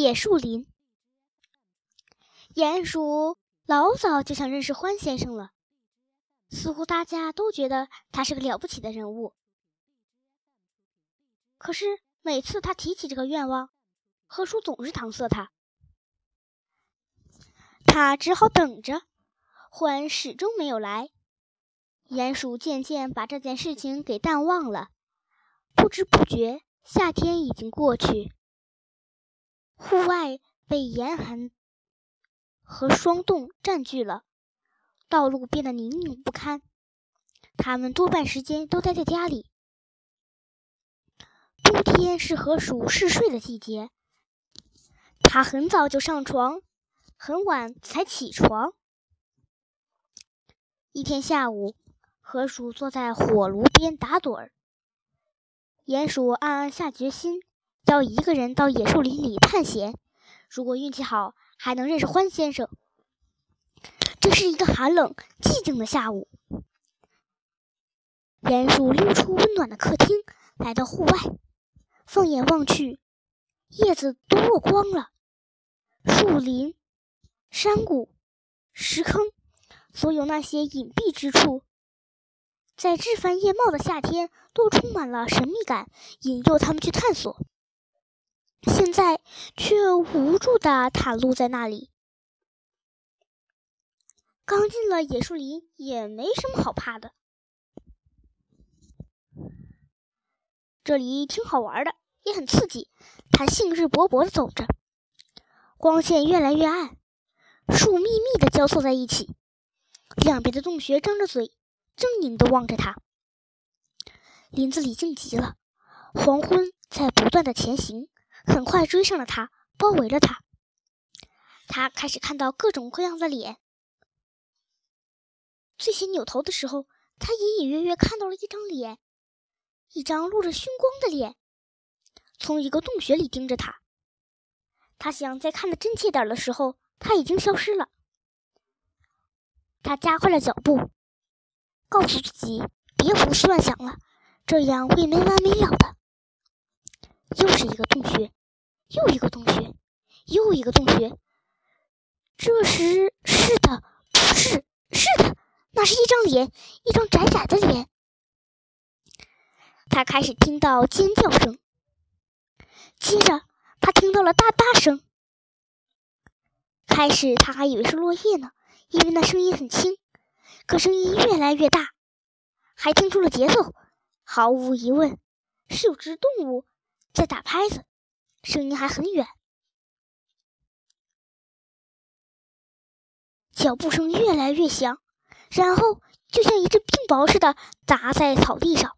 野树林。鼹鼠老早就想认识獾先生了，似乎大家都觉得他是个了不起的人物。可是每次他提起这个愿望，河鼠总是搪塞他。他只好等着，獾始终没有来。鼹鼠渐渐把这件事情给淡忘了。不知不觉，夏天已经过去，户外被严寒和霜冻占据了，道路变得泥泞不堪。他们多半时间都待在家里。冬天是河鼠嗜睡的季节，它很早就上床，很晚才起床。一天下午，河鼠坐在火炉边打盹儿。鼹鼠暗暗下决心，要一个人到野树林里探险。如果运气好，还能认识獾先生。这是一个寒冷、寂静的下午。鼹鼠溜出温暖的客厅，来到户外，放眼望去，叶子都落光了，树林、山谷、石坑，所有那些隐蔽之处。在枝繁叶茂的夏天，都充满了神秘感，引诱他们去探索。现在却无助地袒露在那里。刚进了野树林，也没什么好怕的。这里挺好玩的，也很刺激。他兴致勃勃地走着，光线越来越暗，树密密地交错在一起，两边的洞穴张着嘴。狰狞地望着他，林子里静极了。黄昏在不断的前行，很快追上了他，包围了他。他开始看到各种各样的脸。最先扭头的时候，他隐隐约约看到了一张脸，一张露着凶光的脸，从一个洞穴里盯着他。他想再看得真切点的时候，他已经消失了。他加快了脚步。告诉自己别胡思乱想了，这样会没完没了的。又是一个洞穴，又一个洞穴，又一个洞穴。这时，是的，不是，是的，那是一张脸，一张窄窄的脸。他开始听到尖叫声，接着他听到了哒哒声。开始他还以为是落叶呢，因为那声音很轻。可声音越来越大，还听出了节奏。毫无疑问，是有只动物在打拍子，声音还很远。脚步声越来越响，然后就像一阵冰雹似的砸在草地上。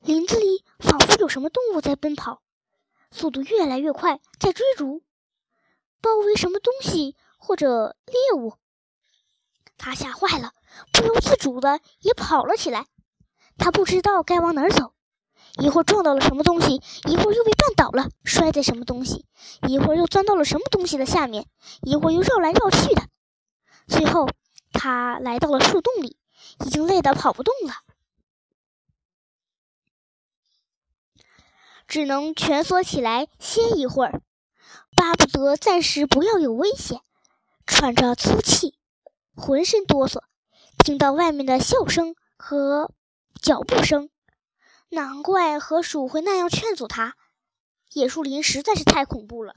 林子里仿佛有什么动物在奔跑，速度越来越快，在追逐，包围什么东西。或者猎物，他吓坏了，不由自主的也跑了起来。他不知道该往哪儿走，一会儿撞到了什么东西，一会儿又被绊倒了，摔在什么东西，一会儿又钻到了什么东西的下面，一会儿又绕来绕去的。最后，他来到了树洞里，已经累得跑不动了，只能蜷缩起来歇一会儿，巴不得暂时不要有危险。喘着粗气，浑身哆嗦，听到外面的笑声和脚步声，难怪河鼠会那样劝阻他。野树林实在是太恐怖了。